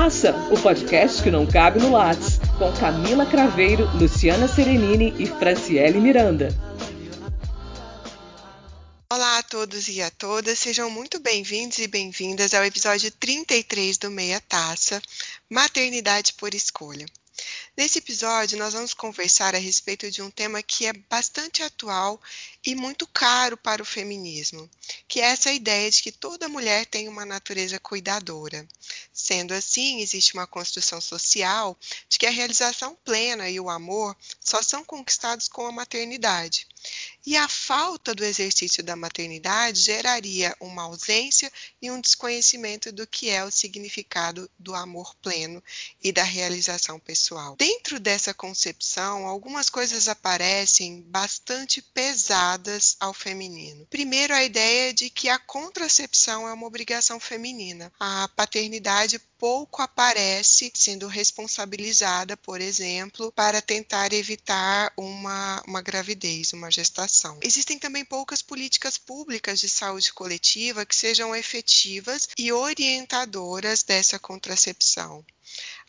Taça, o podcast que não cabe no Lattes, com Camila Craveiro, Luciana Serenini e Franciele Miranda. Olá a todos e a todas, sejam muito bem-vindos e bem-vindas ao episódio 33 do Meia Taça, Maternidade por Escolha. Nesse episódio, nós vamos conversar a respeito de um tema que é bastante atual e muito caro para o feminismo, que é essa ideia de que toda mulher tem uma natureza cuidadora. Sendo assim, existe uma construção social de que a realização plena e o amor só são conquistados com a maternidade. E a falta do exercício da maternidade geraria uma ausência e um desconhecimento do que é o significado do amor pleno e da realização pessoal. Dentro dessa concepção, algumas coisas aparecem bastante pesadas ao feminino. Primeiro, a ideia de que a contracepção é uma obrigação feminina. A paternidade pouco aparece sendo responsabilizada, por exemplo, para tentar evitar uma, uma gravidez, uma gestação. Existem também poucas políticas públicas de saúde coletiva que sejam efetivas e orientadoras dessa contracepção.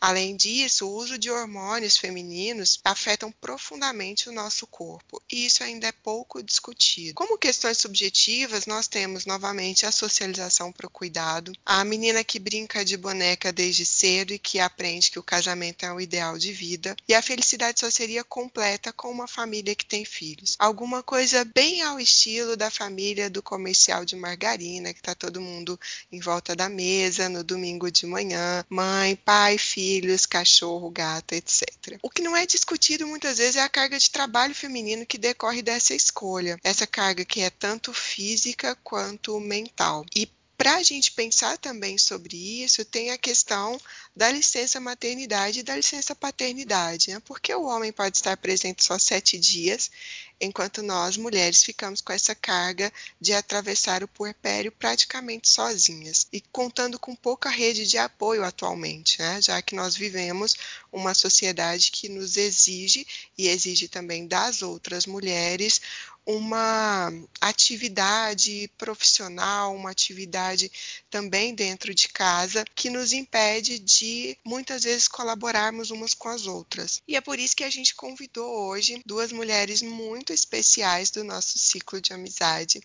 Além disso, o uso de hormônios femininos afetam profundamente o nosso corpo, e isso ainda é pouco discutido. Como questões subjetivas, nós temos novamente a socialização para o cuidado, a menina que brinca de boneca desde cedo e que aprende que o casamento é o ideal de vida, e a felicidade só seria completa com uma família que tem filhos. Alguma coisa bem ao estilo da família do comercial de margarina, que está todo mundo em volta da mesa no domingo de manhã, mãe, pai, filhos, cachorro, gato, etc. O que não é discutido muitas vezes é a carga de trabalho feminino que decorre dessa escolha. Essa carga que é tanto física quanto mental. E para a gente pensar também sobre isso, tem a questão da licença maternidade e da licença paternidade, né? porque o homem pode estar presente só sete dias, enquanto nós, mulheres, ficamos com essa carga de atravessar o puerpério praticamente sozinhas e contando com pouca rede de apoio atualmente, né? já que nós vivemos uma sociedade que nos exige e exige também das outras mulheres uma atividade profissional, uma atividade também dentro de casa, que nos impede de muitas vezes colaborarmos umas com as outras. E é por isso que a gente convidou hoje duas mulheres muito especiais do nosso ciclo de amizade.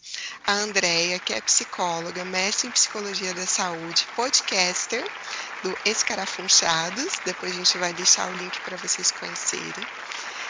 A Andrea, que é psicóloga, mestre em psicologia da saúde, podcaster do Escarafunchados. Depois a gente vai deixar o link para vocês conhecerem.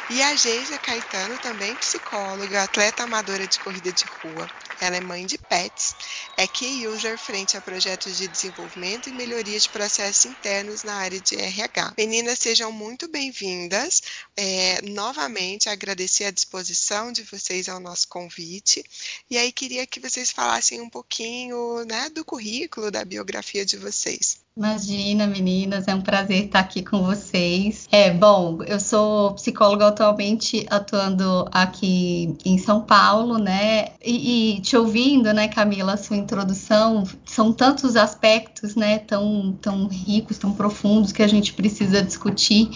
E a Geisa Caetano, também psicóloga, atleta amadora de corrida de rua. Ela é mãe de pets, é key user frente a projetos de desenvolvimento e melhoria de processos internos na área de RH. Meninas, sejam muito bem-vindas. É, novamente, agradecer a disposição de vocês ao nosso convite. E aí, queria que vocês falassem um pouquinho né, do currículo, da biografia de vocês. Imagina, meninas, é um prazer estar aqui com vocês. É, bom, eu sou psicóloga atualmente atuando aqui em São Paulo, né? E, e te ouvindo, né, Camila, a sua introdução, são tantos aspectos, né, tão, tão ricos, tão profundos que a gente precisa discutir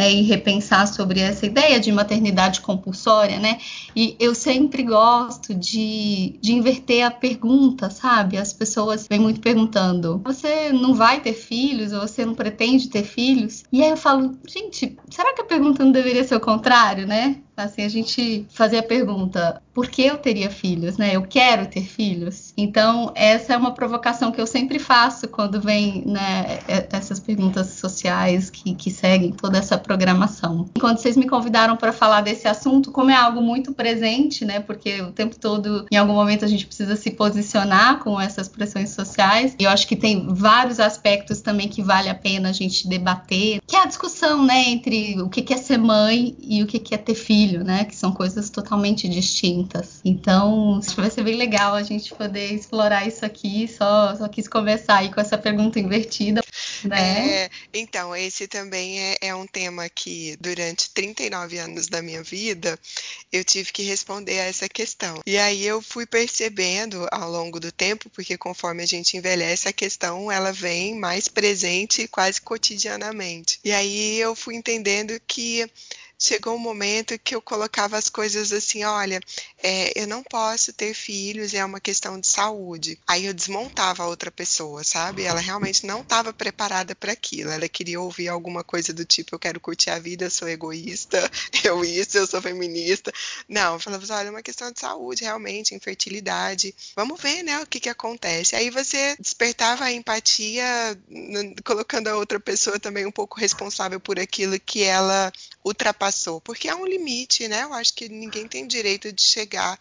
né, e repensar sobre essa ideia de maternidade compulsória, né? E eu sempre gosto de, de inverter a pergunta, sabe? As pessoas vêm muito perguntando: você não vai ter filhos? Ou você não pretende ter filhos? E aí eu falo, gente, será que a pergunta não deveria ser o contrário, né? Assim, a gente fazer a pergunta: por que eu teria filhos, né? Eu quero ter filhos. Então, essa é uma provocação que eu sempre faço quando vem, né, essas perguntas sociais que, que seguem toda essa programação. Quando vocês me convidaram para falar desse assunto, como é algo muito presente, né? Porque o tempo todo, em algum momento, a gente precisa se posicionar com essas pressões sociais. E eu acho que tem vários aspectos também que vale a pena a gente debater, que é a discussão, né, entre o que é ser mãe e o que é ter filho né? Que são coisas totalmente distintas. Então, acho que vai ser bem legal a gente poder explorar isso aqui. Só, só quis começar aí com essa pergunta invertida. Né? É, então, esse também é, é, um tema que durante 39 anos da minha vida eu tive que responder a essa questão. E aí eu fui percebendo ao longo do tempo, porque conforme a gente envelhece, a questão ela vem mais presente quase cotidianamente. E aí eu fui entendendo que chegou um momento que eu colocava as coisas assim, olha, é, eu não posso ter filhos, é uma questão de saúde. Aí eu desmontava a outra pessoa, sabe? Ela realmente não estava preparada para aquilo. Ela queria ouvir alguma coisa do tipo, eu quero curtir a vida, eu sou egoísta, eu isso, eu sou feminista. Não, eu falava, olha, é uma questão de saúde, realmente, infertilidade. Vamos ver, né, o que que acontece. Aí você despertava a empatia, colocando a outra pessoa também um pouco responsável por aquilo que ela ultrapassou, porque é um limite, né? Eu acho que ninguém tem direito de chegar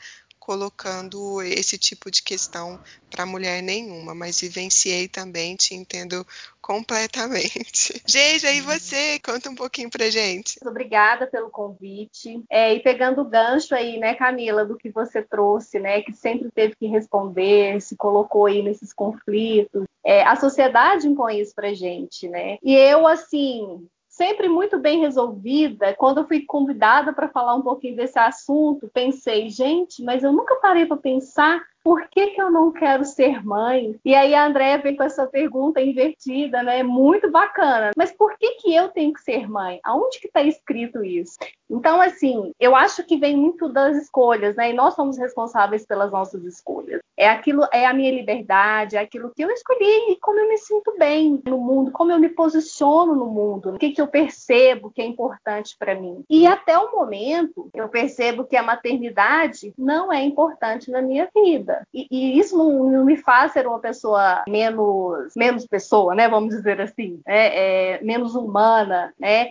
colocando esse tipo de questão para mulher nenhuma, mas vivenciei também, te entendo completamente. Geisa, e você? Conta um pouquinho pra gente. Obrigada pelo convite. É, e pegando o gancho aí, né, Camila, do que você trouxe, né, que sempre teve que responder, se colocou aí nesses conflitos. É, a sociedade impõe isso pra gente, né? E eu, assim, sempre muito bem resolvida. Quando eu fui convidada para falar um pouquinho desse assunto, pensei, gente, mas eu nunca parei para pensar por que, que eu não quero ser mãe? E aí a Andréia vem com essa pergunta invertida, né? Muito bacana. Mas por que, que eu tenho que ser mãe? Aonde que está escrito isso? Então, assim, eu acho que vem muito das escolhas, né? E nós somos responsáveis pelas nossas escolhas. É aquilo, é a minha liberdade, é aquilo que eu escolhi e como eu me sinto bem no mundo, como eu me posiciono no mundo, o que, que eu percebo que é importante para mim. E até o momento, eu percebo que a maternidade não é importante na minha vida. E, e isso não, não, me faz ser uma pessoa menos, menos pessoa, né? Vamos dizer assim, né? É, menos humana, né?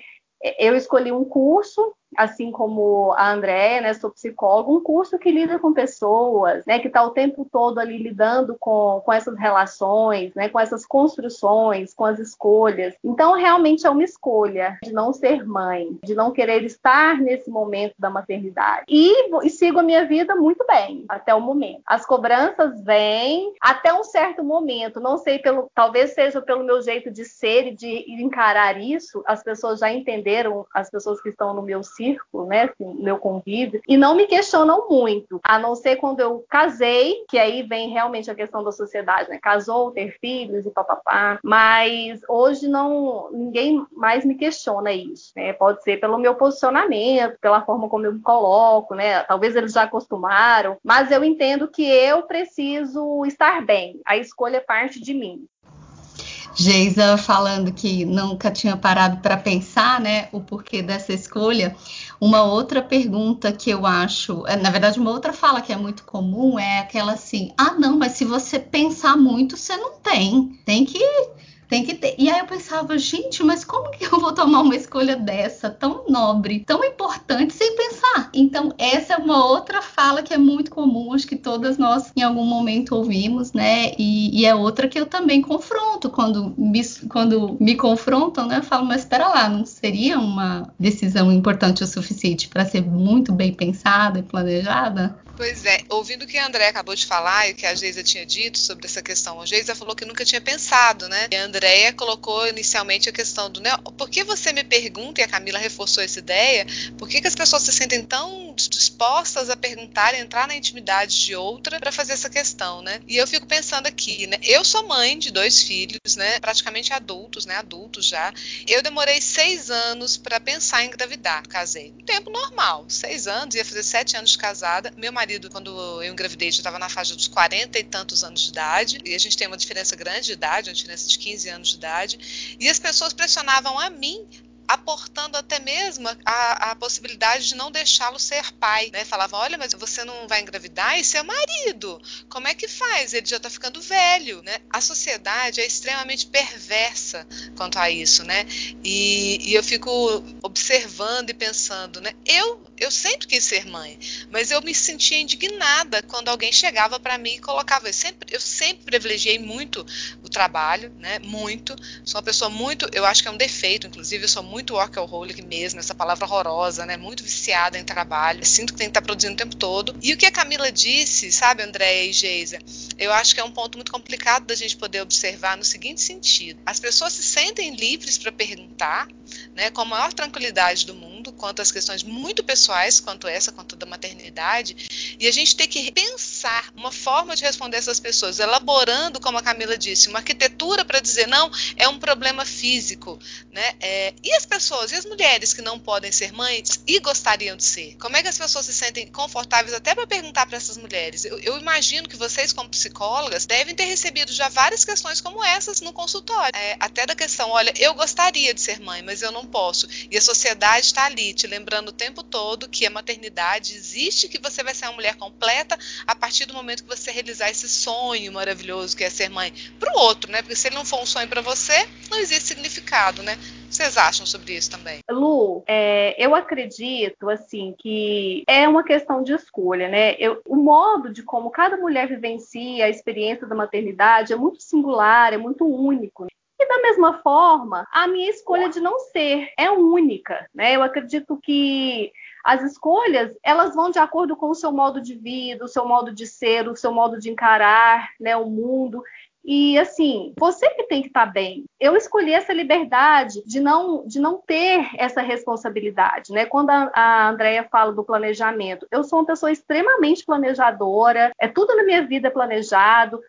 Eu escolhi um curso assim como a Andréia, né, sou psicóloga, um curso que lida com pessoas, né, que está o tempo todo ali lidando com, com essas relações, né, com essas construções, com as escolhas. Então, realmente é uma escolha de não ser mãe, de não querer estar nesse momento da maternidade. E, e sigo a minha vida muito bem até o momento. As cobranças vêm até um certo momento, não sei pelo, talvez seja pelo meu jeito de ser e de encarar isso, as pessoas já entenderam, as pessoas que estão no meu círculo, né, assim, meu convívio, e não me questionam muito, a não ser quando eu casei, que aí vem realmente a questão da sociedade, né, casou, ter filhos e papapá, mas hoje não, ninguém mais me questiona isso, né, pode ser pelo meu posicionamento, pela forma como eu me coloco, né, talvez eles já acostumaram, mas eu entendo que eu preciso estar bem, a escolha parte de mim. Geisa falando que nunca tinha parado para pensar, né, o porquê dessa escolha. Uma outra pergunta que eu acho, é, na verdade, uma outra fala que é muito comum é aquela assim: ah, não, mas se você pensar muito, você não tem. Tem que tem que ter. E aí eu pensava, gente, mas como que eu vou tomar uma escolha dessa, tão nobre, tão importante, sem pensar? Então, essa é uma outra fala que é muito comum, acho que todas nós em algum momento ouvimos, né? E, e é outra que eu também confronto quando me, quando me confrontam, né? Eu falo, mas espera lá, não seria uma decisão importante o suficiente para ser muito bem pensada e planejada? Pois é, ouvindo o que a André acabou de falar e o que a Geisa tinha dito sobre essa questão, a Geisa falou que nunca tinha pensado, né? E a Andréia colocou inicialmente a questão do, né, por que você me pergunta, e a Camila reforçou essa ideia, por que, que as pessoas se sentem tão dispostas a perguntar, a entrar na intimidade de outra para fazer essa questão, né? E eu fico pensando aqui, né? Eu sou mãe de dois filhos, né? Praticamente adultos, né? Adultos já. Eu demorei seis anos para pensar em engravidar. Casei. Um tempo normal, seis anos, ia fazer sete anos de casada. Meu marido quando eu engravidei, já estava na faixa dos 40 e tantos anos de idade, e a gente tem uma diferença grande de idade, uma diferença de 15 anos de idade, e as pessoas pressionavam a mim aportando até mesmo a, a possibilidade de não deixá-lo ser pai, né? Falava, olha, mas você não vai engravidar e seu marido, como é que faz? Ele já está ficando velho, né? A sociedade é extremamente perversa quanto a isso, né? E, e eu fico observando e pensando, né? Eu eu sempre quis ser mãe, mas eu me sentia indignada quando alguém chegava para mim e colocava. Eu sempre, eu sempre privilegiei muito o trabalho, né? Muito. Sou uma pessoa muito, eu acho que é um defeito, inclusive, eu sou muito workaholic mesmo, essa palavra horrorosa, né? Muito viciada em trabalho. Sinto que tem que estar produzindo o tempo todo. E o que a Camila disse, sabe, Andréia e Geisa, eu acho que é um ponto muito complicado da gente poder observar no seguinte sentido: as pessoas se sentem livres para perguntar, né, com a maior tranquilidade do mundo quanto às questões muito pessoais, quanto essa, quanto da maternidade, e a gente tem que pensar uma forma de responder essas pessoas, elaborando, como a Camila disse, uma arquitetura para dizer não, é um problema físico, né? É, e as pessoas, e as mulheres que não podem ser mães e gostariam de ser? Como é que as pessoas se sentem confortáveis até para perguntar para essas mulheres? Eu, eu, imagino que vocês, como psicólogas, devem ter recebido já várias questões como essas no consultório, é, até da questão, olha, eu gostaria de ser mãe, mas eu não posso. E a sociedade está ali te lembrando o tempo todo que a maternidade existe, que você vai ser uma mulher completa a partir do momento que você realizar esse sonho maravilhoso que é ser mãe para o outro, né? Porque se ele não for um sonho para você, não existe significado, né? Vocês acham sobre isso também? Lu, é, eu acredito assim que é uma questão de escolha, né? Eu, o modo de como cada mulher vivencia a experiência da maternidade é muito singular, é muito único. E da mesma forma, a minha escolha de não ser é única, né? Eu acredito que as escolhas, elas vão de acordo com o seu modo de vida, o seu modo de ser, o seu modo de encarar, né, o mundo. E assim, você que tem que estar tá bem. Eu escolhi essa liberdade de não, de não ter essa responsabilidade, né? Quando a, a Andrea fala do planejamento, eu sou uma pessoa extremamente planejadora, é tudo na minha vida planejado,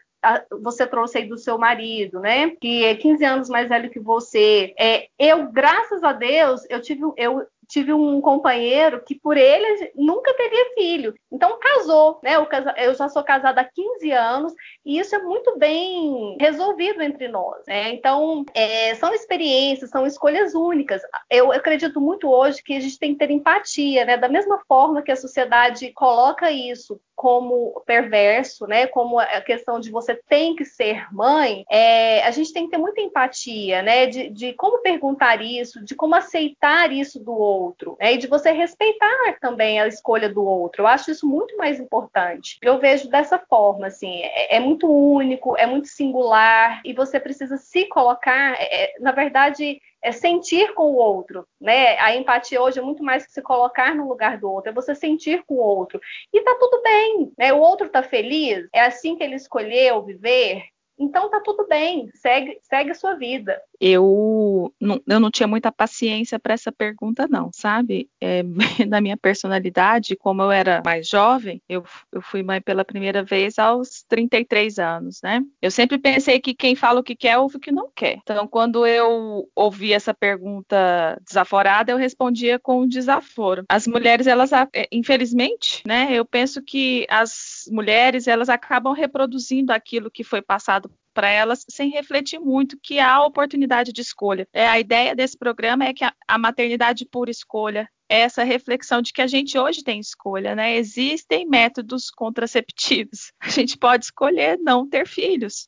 você trouxe aí do seu marido, né? Que é 15 anos mais velho que você. É, eu, graças a Deus, eu tive, eu tive um companheiro que por ele nunca teria filho. Então casou, né? Eu, já sou casada há 15 anos e isso é muito bem resolvido entre nós. Né? Então é, são experiências, são escolhas únicas. Eu acredito muito hoje que a gente tem que ter empatia, né? Da mesma forma que a sociedade coloca isso como perverso, né? Como a questão de você tem que ser mãe, é, a gente tem que ter muita empatia, né? De, de como perguntar isso, de como aceitar isso do outro outro, né? E de você respeitar também a escolha do outro. Eu acho isso muito mais importante. Eu vejo dessa forma, assim, é, é muito único, é muito singular e você precisa se colocar, é, é, na verdade, é sentir com o outro, né? A empatia hoje é muito mais que se colocar no lugar do outro, é você sentir com o outro. E tá tudo bem, né? O outro tá feliz, é assim que ele escolheu viver, então tá tudo bem, segue, segue sua vida. Eu não, eu não tinha muita paciência para essa pergunta, não, sabe? É, da minha personalidade, como eu era mais jovem, eu, eu fui mãe pela primeira vez aos 33 anos, né? Eu sempre pensei que quem fala o que quer, ouve o que não quer. Então, quando eu ouvi essa pergunta desaforada, eu respondia com desaforo. As mulheres, elas, é, infelizmente, né? Eu penso que as mulheres, elas acabam reproduzindo aquilo que foi passado para elas sem refletir muito que há oportunidade de escolha. É, a ideia desse programa é que a, a maternidade por escolha é essa reflexão de que a gente hoje tem escolha, né? Existem métodos contraceptivos. A gente pode escolher não ter filhos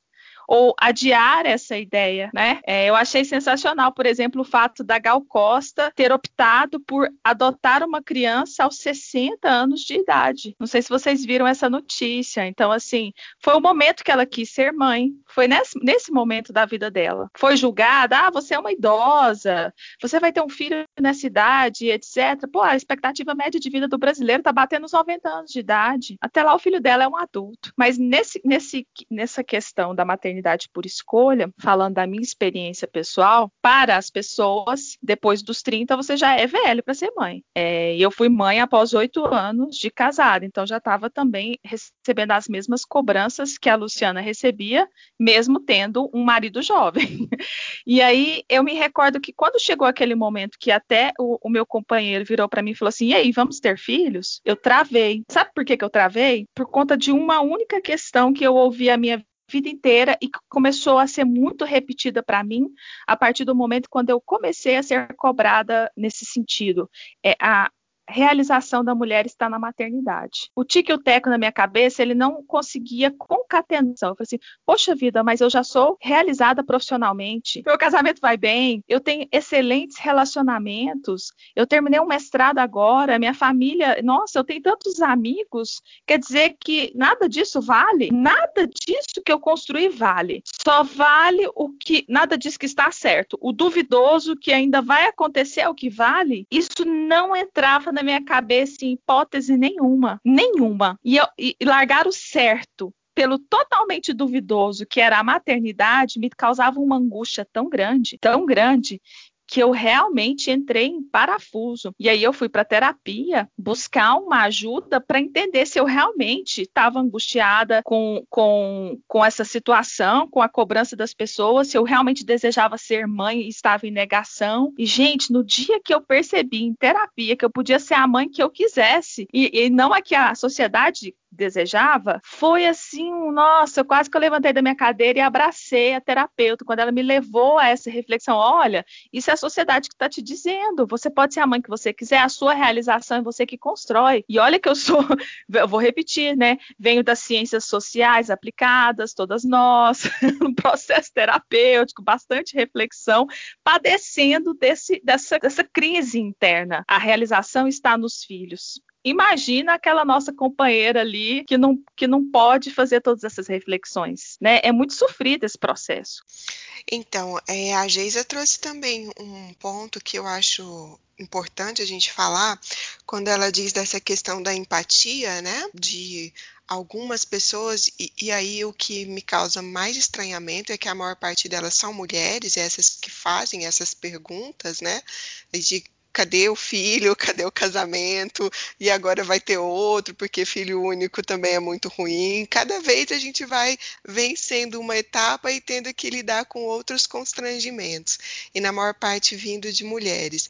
ou adiar essa ideia, né? É, eu achei sensacional, por exemplo, o fato da Gal Costa ter optado por adotar uma criança aos 60 anos de idade. Não sei se vocês viram essa notícia. Então, assim, foi o momento que ela quis ser mãe. Foi nesse, nesse momento da vida dela. Foi julgada, ah, você é uma idosa, você vai ter um filho nessa idade, etc. Pô, a expectativa média de vida do brasileiro tá batendo os 90 anos de idade. Até lá o filho dela é um adulto. Mas nesse, nesse, nessa questão da maternidade maternidade por escolha, falando da minha experiência pessoal, para as pessoas, depois dos 30, você já é velho para ser mãe. É, eu fui mãe após oito anos de casada, então já estava também recebendo as mesmas cobranças que a Luciana recebia, mesmo tendo um marido jovem. e aí eu me recordo que quando chegou aquele momento que até o, o meu companheiro virou para mim e falou assim: e aí, vamos ter filhos? Eu travei. Sabe por que, que eu travei? Por conta de uma única questão que eu ouvi a minha vida inteira e começou a ser muito repetida para mim a partir do momento quando eu comecei a ser cobrada nesse sentido. É a realização da mulher está na maternidade. O tique e o teco na minha cabeça, ele não conseguia concatenação. Eu falei assim, poxa vida, mas eu já sou realizada profissionalmente, meu casamento vai bem, eu tenho excelentes relacionamentos, eu terminei um mestrado agora, minha família, nossa, eu tenho tantos amigos, quer dizer que nada disso vale? Nada disso que eu construí vale. Só vale o que, nada disso que está certo. O duvidoso que ainda vai acontecer é o que vale, isso não entrava na na minha cabeça hipótese nenhuma, nenhuma. E, eu, e largar o certo pelo totalmente duvidoso que era a maternidade me causava uma angústia tão grande, tão grande, que eu realmente entrei em parafuso. E aí eu fui para terapia buscar uma ajuda para entender se eu realmente estava angustiada com, com, com essa situação, com a cobrança das pessoas, se eu realmente desejava ser mãe e estava em negação. E, gente, no dia que eu percebi em terapia que eu podia ser a mãe que eu quisesse, e, e não a que a sociedade desejava, foi assim, nossa, eu quase que eu levantei da minha cadeira e abracei a terapeuta quando ela me levou a essa reflexão. Olha, isso é a sociedade que está te dizendo. Você pode ser a mãe que você quiser, a sua realização é você que constrói. E olha que eu sou, eu vou repetir, né? Venho das ciências sociais aplicadas, todas nós, um processo terapêutico, bastante reflexão, padecendo desse, dessa, dessa crise interna. A realização está nos filhos imagina aquela nossa companheira ali que não, que não pode fazer todas essas reflexões, né? É muito sofrido esse processo. Então, é, a Geisa trouxe também um ponto que eu acho importante a gente falar quando ela diz dessa questão da empatia, né? De algumas pessoas, e, e, aí o que me causa mais estranhamento é que a maior parte delas são mulheres, essas que fazem essas perguntas, né? De cadê o filho, cadê o casamento, e agora vai ter outro, porque filho único também é muito ruim. Cada vez a gente vai vencendo uma etapa e tendo que lidar com outros constrangimentos, e na maior parte vindo de mulheres.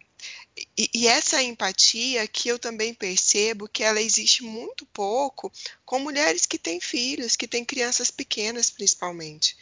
E, e, essa empatia que eu também percebo que ela existe muito pouco com mulheres que têm filhos, que têm crianças pequenas principalmente.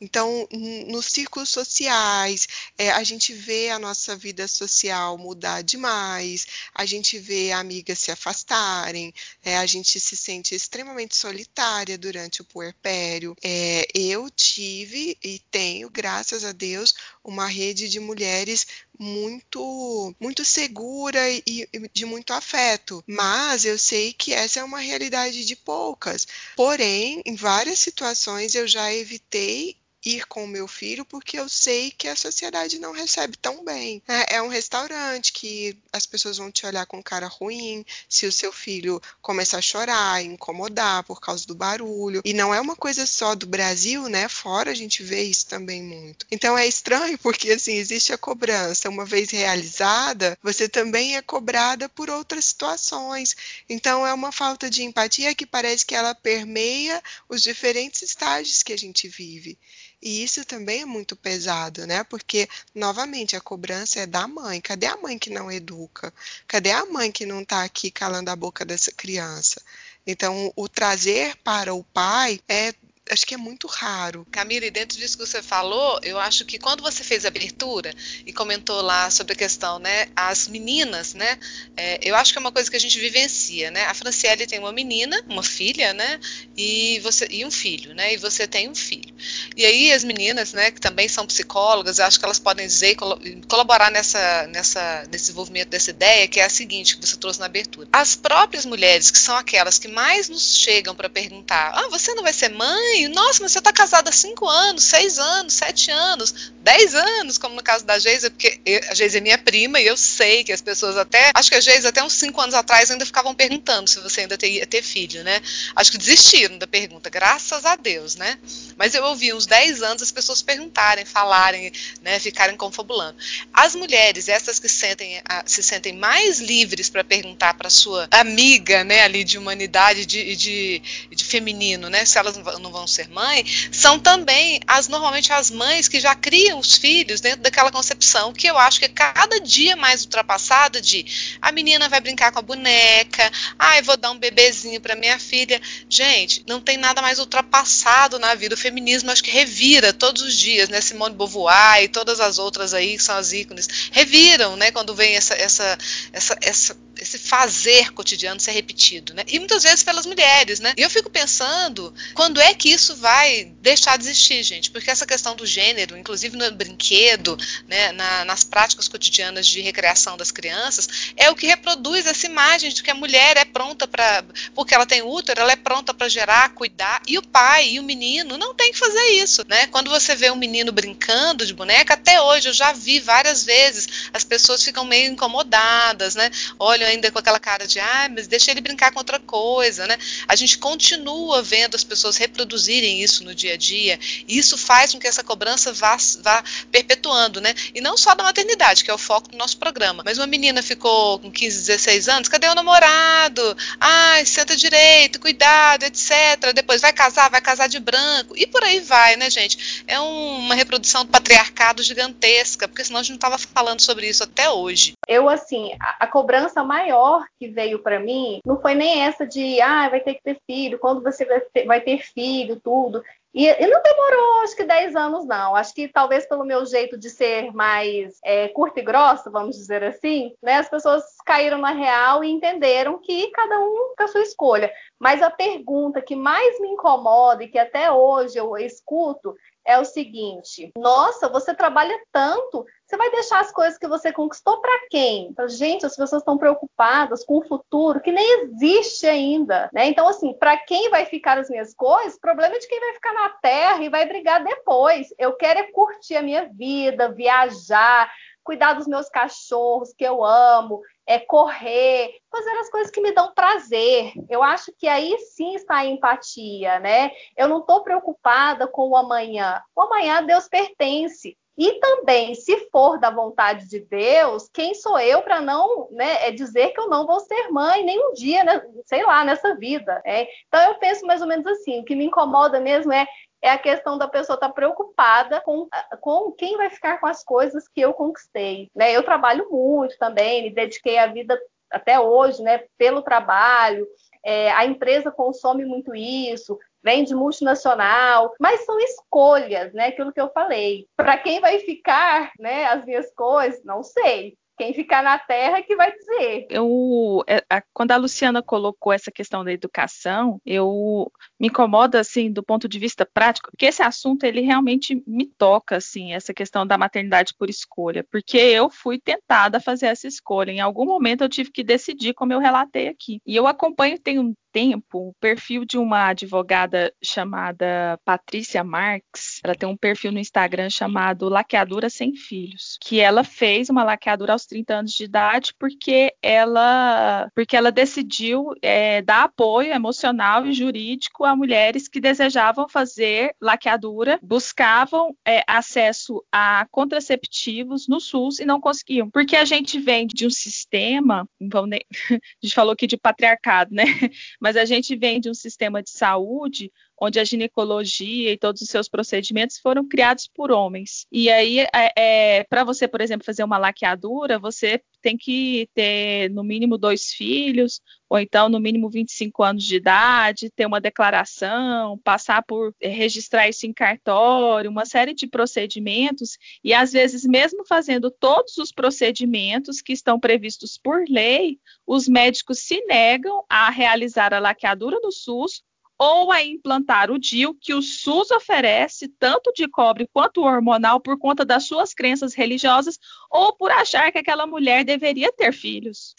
Então, nos círculos sociais, é, a gente vê a nossa vida social mudar demais, a gente vê amigas se afastarem, é, a gente se sente extremamente solitária durante o puerpério. É, eu tive e tenho, graças a Deus, uma rede de mulheres muito muito segura e, e, de muito afeto. Mas eu sei que essa é uma realidade de poucas. Porém, em várias situações eu já evitei ir com o meu filho porque eu sei que a sociedade não recebe tão bem. É, é, um restaurante que as pessoas vão te olhar com cara ruim se o seu filho começar a chorar, incomodar por causa do barulho. E não é uma coisa só do Brasil, né? Fora a gente vê isso também muito. Então é estranho porque assim existe a cobrança. Uma vez realizada, você também é cobrada por outras situações. Então é uma falta de empatia que parece que ela permeia os diferentes estágios que a gente vive. E isso também é muito pesado, né? Porque, novamente, a cobrança é da mãe. Cadê a mãe que não educa? Cadê a mãe que não está aqui calando a boca dessa criança? Então, o trazer para o pai é acho que é muito raro. Camila, e dentro disso que você falou, eu acho que quando você fez a abertura e comentou lá sobre a questão, né, as meninas, né, é, eu acho que é uma coisa que a gente vivencia, né, a Franciele tem uma menina, uma filha, né, e você e um filho, né, e você tem um filho. E aí as meninas, né, que também são psicólogas, eu acho que elas podem dizer e colaborar nessa, nessa, nesse desenvolvimento dessa ideia, que é a seguinte, que você trouxe na abertura. As próprias mulheres, que são aquelas que mais nos chegam para perguntar, ah, você não vai ser mãe? Nossa, mas você está casada há cinco anos, seis anos, sete anos, dez anos, como no caso da Geisa, porque a Geisa é minha prima e eu sei que as pessoas até, acho que a Geisa até uns cinco anos atrás ainda ficavam perguntando se você ainda ia ter filho, né? Acho que desistiram da pergunta, graças a Deus, né? Mas eu ouvi uns dez anos as pessoas perguntarem, falarem, né, ficarem confabulando. As mulheres, essas que sentem, se sentem mais livres para perguntar para sua amiga, né, ali de humanidade, de, de, de feminino, né, se elas não vão ser mãe, são também as normalmente as mães que já criam os filhos dentro daquela concepção que eu acho que é cada dia mais ultrapassada de a menina vai brincar com a boneca, ai, vou dar um bebezinho para minha filha. Gente, não tem nada mais ultrapassado na vida. O feminismo acho que revira todos os dias, né? Simone de Beauvoir e todas as outras aí que são as ícones, reviram, né, quando vem essa essa essa, essa esse fazer cotidiano ser repetido, né? E muitas vezes pelas mulheres, né? E eu fico pensando quando é que isso vai deixar de existir, gente? Porque essa questão do gênero, inclusive no brinquedo, né, na, nas práticas cotidianas de recreação das crianças, é o que reproduz essa imagem de que a mulher é pronta para, porque ela tem útero, ela é pronta para gerar, cuidar, e o pai e o menino não tem que fazer isso, né? Quando você vê um menino brincando de boneca, até hoje eu já vi várias vezes as pessoas ficam meio incomodadas, né? Olham ainda com aquela cara de, ah, mas deixa ele brincar com outra coisa, né? A gente continua vendo as pessoas reproduzirem isso no dia a dia, e isso faz com que essa cobrança vá, vá perpetuando, né? E não só da maternidade, que é o foco do nosso programa, mas uma menina ficou com 15, 16 anos, cadê o namorado? Ai, senta direito, cuidado, etc. Depois vai casar, vai casar de branco, e por aí vai, né, gente? É um, uma reprodução do patriarcado gigantesca, porque senão a gente não estava falando sobre isso até hoje. Eu, assim, a, a cobrança maior que veio para mim não foi nem essa de, ah, vai ter que ter filho, quando você vai ter, vai ter filho, tudo. E, e, não demorou, acho que 10 anos, não. Acho que talvez pelo meu jeito de ser mais é, curta e grossa, vamos dizer assim, né, as pessoas caíram na real e entenderam que cada um com a sua escolha. Mas a pergunta que mais me incomoda e que até hoje eu escuto é o seguinte: nossa, você trabalha tanto, você vai deixar as coisas que você conquistou para quem? Então, gente, as pessoas estão preocupadas com o futuro que nem existe ainda, né? Então, assim, para quem vai ficar as minhas coisas, o problema é de quem vai ficar na Terra e vai brigar depois. Eu quero é curtir a minha vida, viajar, cuidar dos meus cachorros que eu amo, é correr, fazer as coisas que me dão prazer. Eu acho que aí sim está a empatia, né? Eu não estou preocupada com o amanhã. O amanhã a Deus pertence. E também, se for da vontade de Deus, quem sou eu para não né, é dizer que eu não vou ser mãe nem um dia, né, sei lá, nessa vida. Né? Então eu penso mais ou menos assim, o que me incomoda mesmo é é a questão da pessoa estar tá preocupada com, com quem vai ficar com as coisas que eu conquistei. Né? Eu trabalho muito também, me dediquei a vida até hoje, né, pelo trabalho. É, a empresa consome muito isso, vem de multinacional, mas são escolhas, né? Aquilo que eu falei. Para quem vai ficar, né, as minhas coisas, não sei. Quem ficar na terra é que vai dizer. Eu, é, quando a Luciana colocou essa questão da educação, eu me incomoda assim do ponto de vista prático, porque esse assunto ele realmente me toca assim, essa questão da maternidade por escolha, porque eu fui tentada a fazer essa escolha. Em algum momento eu tive que decidir, como eu relatei aqui. E eu acompanho tem um tempo o perfil de uma advogada chamada Patrícia Marques. Ela tem um perfil no Instagram chamado Laqueadura Sem Filhos, que ela fez uma laqueadura aos 30 anos de idade porque ela, porque ela decidiu é, dar apoio emocional e jurídico a mulheres que desejavam fazer laqueadura, buscavam é, acesso a contraceptivos no SUS e não conseguiam. Porque a gente vem de um sistema, vamos, a gente falou aqui de patriarcado, né? mas a gente vem de um sistema de saúde onde a ginecologia e todos os seus procedimentos foram criados por homens. E aí, é, é para você, por exemplo, fazer uma laqueadura, você tem que ter no mínimo dois filhos, ou então no mínimo 25 anos de idade, ter uma declaração, passar por é, registrar isso em cartório, uma série de procedimentos, e às vezes, mesmo fazendo todos os procedimentos que estão previstos por lei, os médicos se negam a realizar a laqueadura no SUS ou a implantar o DIL que o SUS oferece, tanto de cobre quanto hormonal, por conta das suas crenças religiosas, ou por achar que aquela mulher deveria ter filhos.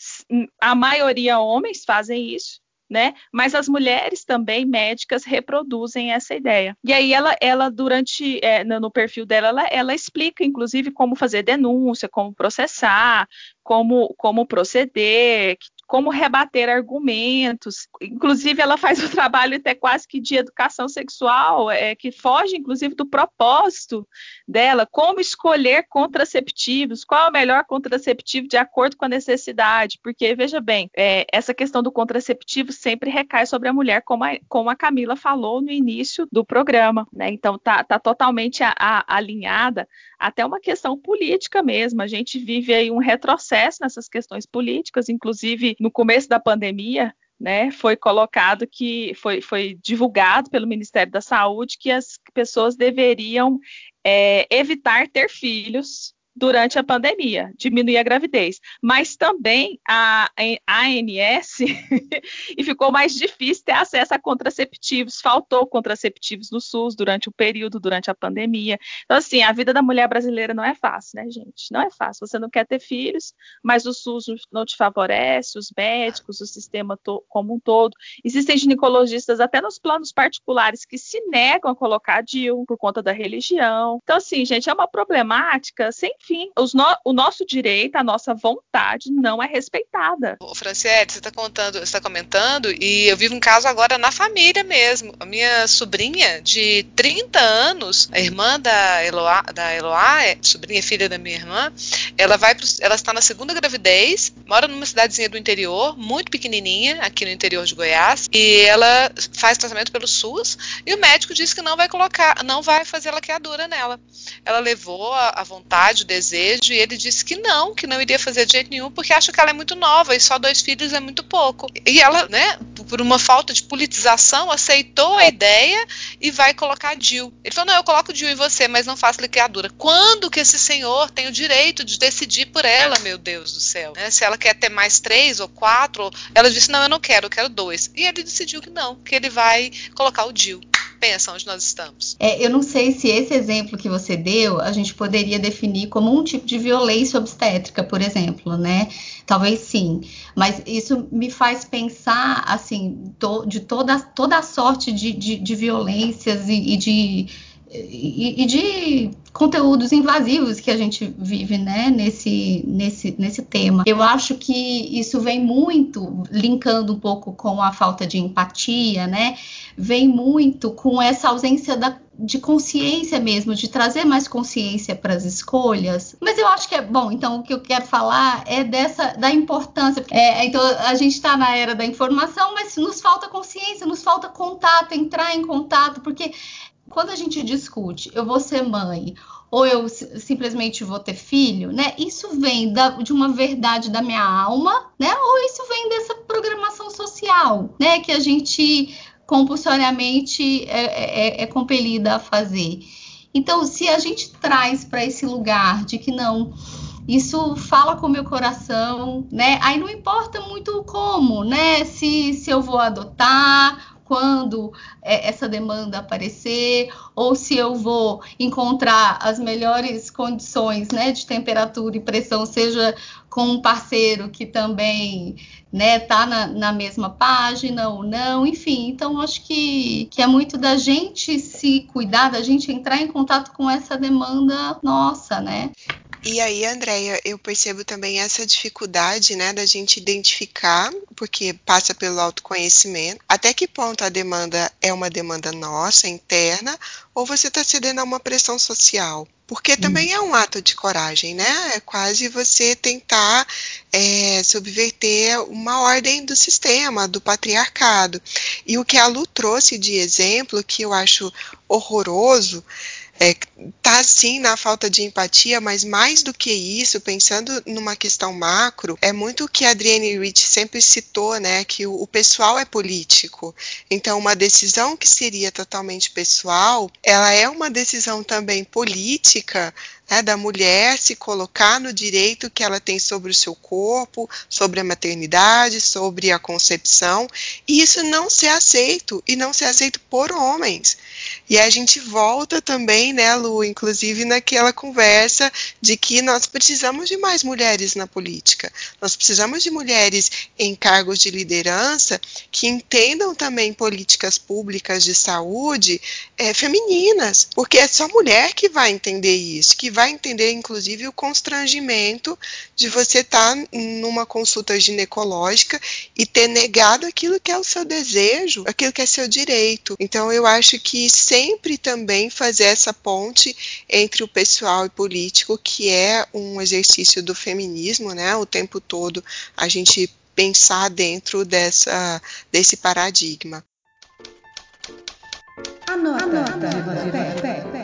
A maioria homens fazem isso. Né? Mas as mulheres também médicas reproduzem essa ideia. E aí ela, ela durante é, no perfil dela, ela, ela, explica, inclusive, como fazer denúncia, como processar, como, como proceder, como rebater argumentos. Inclusive, ela faz um trabalho até quase que de educação sexual, é, que foge, inclusive, do propósito dela, como escolher contraceptivos, qual é o melhor contraceptivo de acordo com a necessidade. Porque, veja bem, é, essa questão do contraceptivo sempre recai sobre a mulher, como a, como a Camila falou no início do programa. Né? Então, tá, tá totalmente a, a, alinhada até uma questão política mesmo. A gente vive aí um retrocesso nessas questões políticas, inclusive no começo da pandemia, né, foi colocado que foi, foi divulgado pelo Ministério da Saúde que as pessoas deveriam é, evitar ter filhos durante a pandemia, diminuir a gravidez. Mas também a, ANS e ficou mais difícil ter acesso a contraceptivos, faltou contraceptivos no SUS durante o período, durante a pandemia. Então, assim, a vida da mulher brasileira não é fácil, né, gente? Não é fácil. Você não quer ter filhos, mas o SUS não te favorece, os médicos, o sistema como um todo. Existem ginecologistas até nos planos particulares que se negam a colocar DIU por conta da religião. Então, assim, gente, é uma problemática sem enfim, no, o nosso direito, a nossa vontade não é respeitada. Ô, Franciele, você está contando, você tá comentando, e eu vivo um caso agora na família mesmo. A minha sobrinha de 30 anos, a irmã da Eloá, da Eloá é, sobrinha filha da minha irmã, ela vai pro, ela está na segunda gravidez, mora numa cidadezinha do interior, muito pequenininha, aqui no interior de Goiás, e ela faz tratamento pelo SUS, e o médico disse que não vai colocar, não vai fazer laqueadura nela. Ela levou a, a vontade, o desejo, e ele disse que não, que não iria fazer de jeito nenhum, porque acha que ela é muito nova e só dois filhos é muito pouco. E ela, né, por uma falta de politização, aceitou a ideia e vai colocar Jill. Ele falou: não, eu coloco Jill em você, mas não faço laqueadura. Quando que esse senhor tem o direito de decidir por ela, meu Deus do céu? Né? Se ela quer ter mais três ou quatro, ela disse: não, eu não quero, eu quero dois. E ele decidiu que não, que ele vai colocar o Jill pensa onde nós estamos? É, eu não sei se esse exemplo que você deu a gente poderia definir como um tipo de violência obstétrica, por exemplo, né? Talvez sim, mas isso me faz pensar assim to, de toda, toda a sorte de, de, de violências e, e de e, e, de conteúdos invasivos que a gente vive né, nesse, nesse, nesse tema. Eu acho que isso vem muito, linkando um pouco com a falta de empatia, né? Vem muito com essa ausência da, de consciência mesmo, de trazer mais consciência para as escolhas. Mas eu acho que é bom. Então, o que eu quero falar é dessa da importância. É, então, a gente está na era da informação, mas nos falta consciência, nos falta contato, entrar em contato, porque quando a gente discute, eu vou ser mãe ou eu simplesmente vou ter filho, né? Isso vem da, de uma verdade da minha alma, né? Ou isso vem dessa programação social, né? Que a gente compulsoriamente é, é, é compelida a fazer. Então, se a gente traz para esse lugar de que não, isso fala com o meu coração, né? Aí não importa muito como, né? Se, se eu vou adotar quando é, essa demanda aparecer, ou se eu vou encontrar as melhores condições né, de temperatura e pressão, seja com um parceiro que também né, tá na, na, mesma página ou não, enfim. Então, acho que, que é muito da gente se cuidar, da gente entrar em contato com essa demanda nossa, né? E aí, Andréia, eu percebo também essa dificuldade, né, da gente identificar, porque passa pelo autoconhecimento, até que ponto a demanda é uma demanda nossa, interna, ou você está cedendo a uma pressão social. Porque também é um ato de coragem, né? É quase você tentar é, subverter uma ordem do sistema, do patriarcado. E o que a Lu trouxe de exemplo, que eu acho horroroso, é, tá sim na falta de empatia, mas mais do que isso, pensando numa questão macro, é muito o que a Adrienne Rich sempre citou, né, que o, o pessoal é político. Então, uma decisão que seria totalmente pessoal, ela é uma decisão também política né, da mulher se colocar no direito que ela tem sobre o seu corpo, sobre a maternidade, sobre a concepção, e isso não ser aceito, e não ser aceito por homens. E a gente volta também, né, Lu, inclusive naquela conversa de que nós precisamos de mais mulheres na política. Nós precisamos de mulheres em cargos de liderança que entendam também políticas públicas de saúde é, femininas, porque é só mulher que vai entender isso, que vai entender, inclusive, o constrangimento de você estar tá numa consulta ginecológica e ter negado aquilo que é o seu desejo, aquilo que é seu direito. Então, eu acho que sempre também fazer essa ponte entre o pessoal e político, que é um exercício do feminismo, né? O tempo todo a gente pensar dentro dessa, desse paradigma. Anota, Anota. Anota.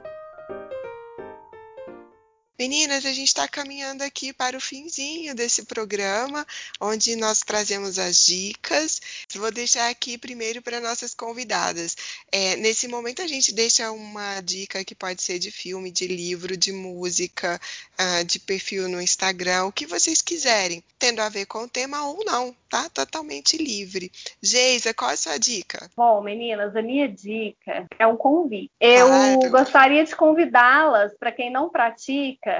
Meninas, a gente está caminhando aqui para o finzinho desse programa, onde nós trazemos as dicas. Vou deixar aqui primeiro para nossas convidadas. É, nesse momento, a gente deixa uma dica que pode ser de filme, de livro, de música, uh, de perfil no Instagram, o que vocês quiserem, tendo a ver com o tema ou não, tá? Totalmente livre. Geisa, qual a sua dica? Bom, meninas, a minha dica é um convite. Eu ah, gostaria de convidá-las, para quem não pratica,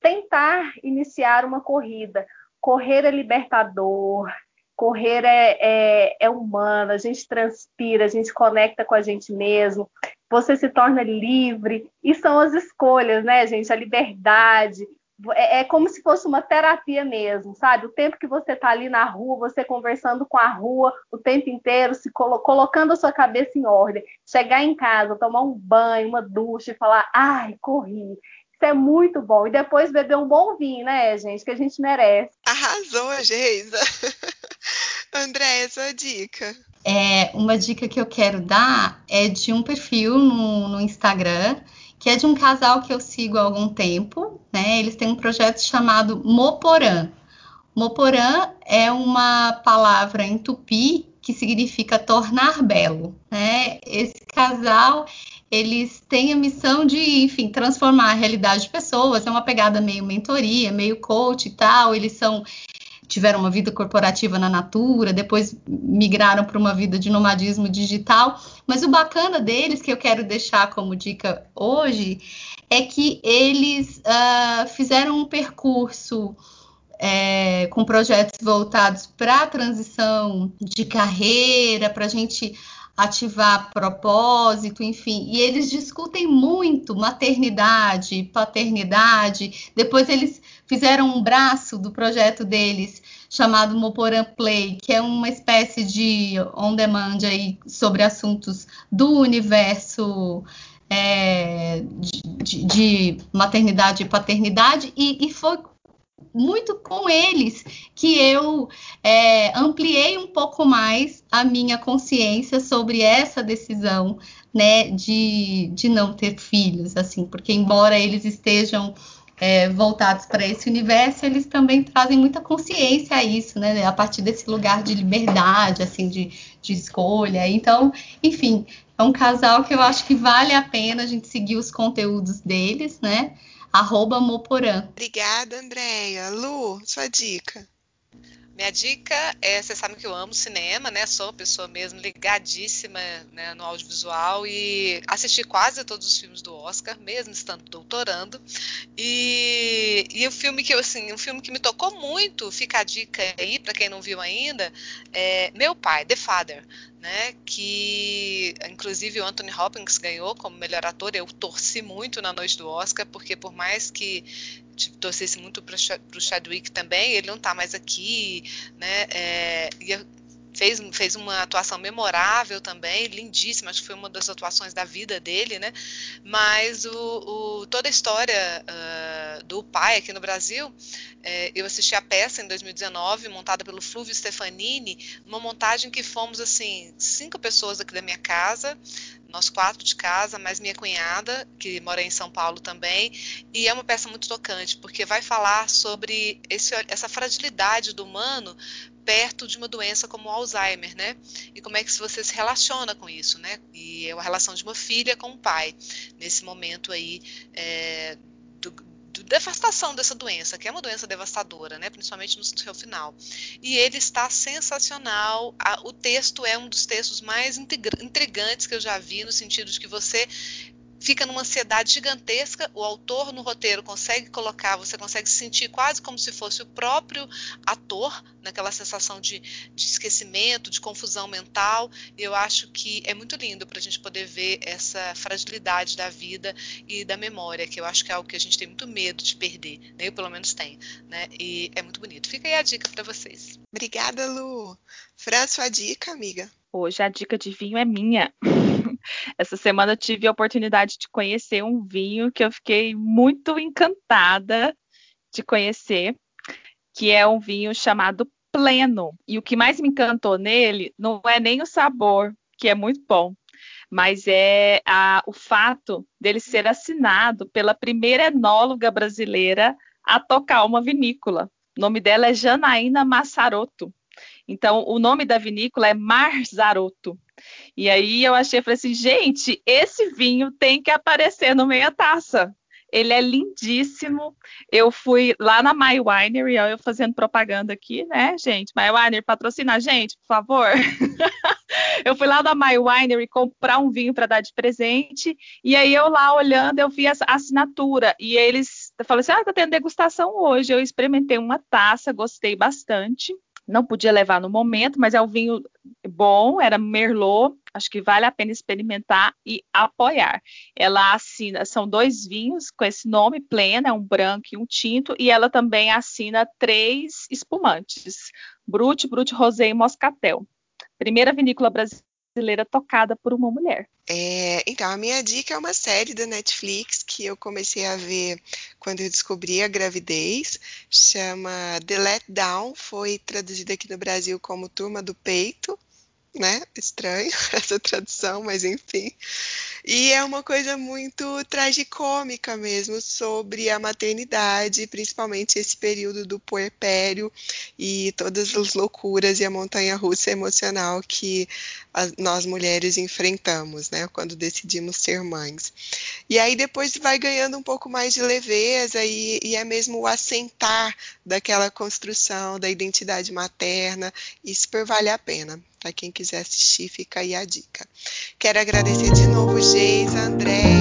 tentar iniciar uma corrida. Correr é libertador, correr é, é, é humano, a gente transpira, a gente conecta com a gente mesmo, você se torna livre, e são as escolhas, né, gente? A liberdade, é, é, como se fosse uma terapia mesmo, sabe? O tempo que você está ali na rua, você conversando com a rua o tempo inteiro, se colo colocando a sua cabeça em ordem. Chegar em casa, tomar um banho, uma ducha e falar, ai, corri. Isso é muito bom. E depois beber um bom vinho, né, gente? Que a gente merece. Arrasou, Geisa. André, sua dica. É, uma dica que eu quero dar é de um perfil no, no Instagram que é de um casal que eu sigo há algum tempo, né? Eles têm um projeto chamado Moporã. Moporã é uma palavra em tupi que significa tornar belo, né? Esse casal, eles têm a missão de, enfim, transformar a realidade de pessoas, é uma pegada meio mentoria, meio coach e tal, eles são tiveram uma vida corporativa na Natura, depois migraram para uma vida de nomadismo digital. Mas o bacana deles, que eu quero deixar como dica hoje, é que eles uh, fizeram um percurso é, com projetos voltados para a transição de carreira, para a gente ativar propósito, enfim. E eles discutem muito maternidade, paternidade. Depois eles fizeram um braço do projeto deles chamado Moporan Play, que é uma espécie de on demand aí sobre assuntos do universo é, de, de, maternidade e paternidade, e, e, foi muito com eles que eu é, ampliei um pouco mais a minha consciência sobre essa decisão, né, de, de não ter filhos, assim, porque embora eles estejam é, voltados para esse universo, eles também trazem muita consciência a isso, né, a partir desse lugar de liberdade, assim, de, de escolha. Então, enfim, é um casal que eu acho que vale a pena a gente seguir os conteúdos deles, né? Arroba Moporã. Obrigada, Andréia. Lu, sua dica. Minha dica é, vocês sabem que eu amo cinema, né? Sou uma pessoa mesmo ligadíssima né, no audiovisual e assisti quase todos os filmes do Oscar, mesmo estando doutorando. E, e o filme que eu, assim, um filme que me tocou muito, fica a dica aí para quem não viu ainda, é Meu Pai, The Father, né? Que inclusive o Anthony Hopkins ganhou como melhor ator. Eu torci muito na noite do Oscar, porque por mais que tipo, torcesse muito para o Chadwick também, ele não está mais aqui, né? É, fez, fez uma atuação memorável também, lindíssima, acho que foi uma das atuações da vida dele, né? Mas o, o toda a história uh, do pai aqui no Brasil, é, eu assisti a peça em 2019, montada pelo Fluvio Stefanini, uma montagem que fomos assim cinco pessoas aqui da minha casa, nós quatro de casa, mais minha cunhada, que mora em São Paulo também, e é uma peça muito tocante, porque vai falar sobre esse, essa fragilidade do humano perto de uma doença como o Alzheimer, né? E como é que você se relaciona com isso, né? E é a relação de uma filha com o pai, nesse momento aí é, do, devastação dessa doença, que é uma doença devastadora, né, principalmente no seu final. E ele está sensacional. o texto é um dos textos mais intrigantes que eu já vi, no sentido de que você fica numa ansiedade gigantesca. O autor no roteiro consegue colocar, você consegue sentir quase como se fosse o próprio ator, naquela sensação de, de esquecimento, de confusão mental. E eu acho que é muito lindo para a gente poder ver essa fragilidade da vida e da memória, que eu acho que é algo que a gente tem muito medo de perder. Né? Eu, pelo menos, tenho. Né? E é muito bonito. Fica aí a dica para vocês. Obrigada, Lu. Fran, sua dica, amiga? Hoje a dica de vinho é minha. Essa semana eu tive a oportunidade de conhecer um vinho que eu fiquei muito encantada de conhecer, que é um vinho chamado Pleno. E o que mais me encantou nele não é nem o sabor, que é muito bom, mas é a, o fato dele ser assinado pela primeira enóloga brasileira a tocar uma vinícola. O nome dela é Janaína Massaroto. Então, o nome da vinícola é Marzaroto. E aí eu achei, falei assim, gente, esse vinho tem que aparecer no meia taça. Ele é lindíssimo. Eu fui lá na My Winery, eu fazendo propaganda aqui, né, gente? My Winery patrocina a gente, por favor. eu fui lá na My Winery comprar um vinho para dar de presente. E aí eu lá olhando, eu vi a assinatura. E eles falaram assim: ah, tá tendo degustação hoje. Eu experimentei uma taça, gostei bastante. Não podia levar no momento, mas é um vinho bom, era Merlot, acho que vale a pena experimentar e apoiar. Ela assina, são dois vinhos com esse nome, plena, é um branco e um tinto, e ela também assina três espumantes, Brut, Brut Rosé e Moscatel. Primeira vinícola brasileira tocada por uma mulher. É, então, a minha dica é uma série da Netflix que eu comecei a ver quando eu descobri a gravidez. Chama The Let Down, foi traduzida aqui no Brasil como Turma do Peito né? Estranho essa tradução, mas enfim. E é uma coisa muito tragicômica mesmo sobre a maternidade, principalmente esse período do puerpério e todas as loucuras e a montanha russa emocional que nós mulheres enfrentamos, né, quando decidimos ser mães. E aí depois vai ganhando um pouco mais de leveza e, e é mesmo o assentar daquela construção da identidade materna e super vale a pena. Para quem quiser assistir, fica aí a dica. Quero agradecer de novo, Geisa, Andréia, foi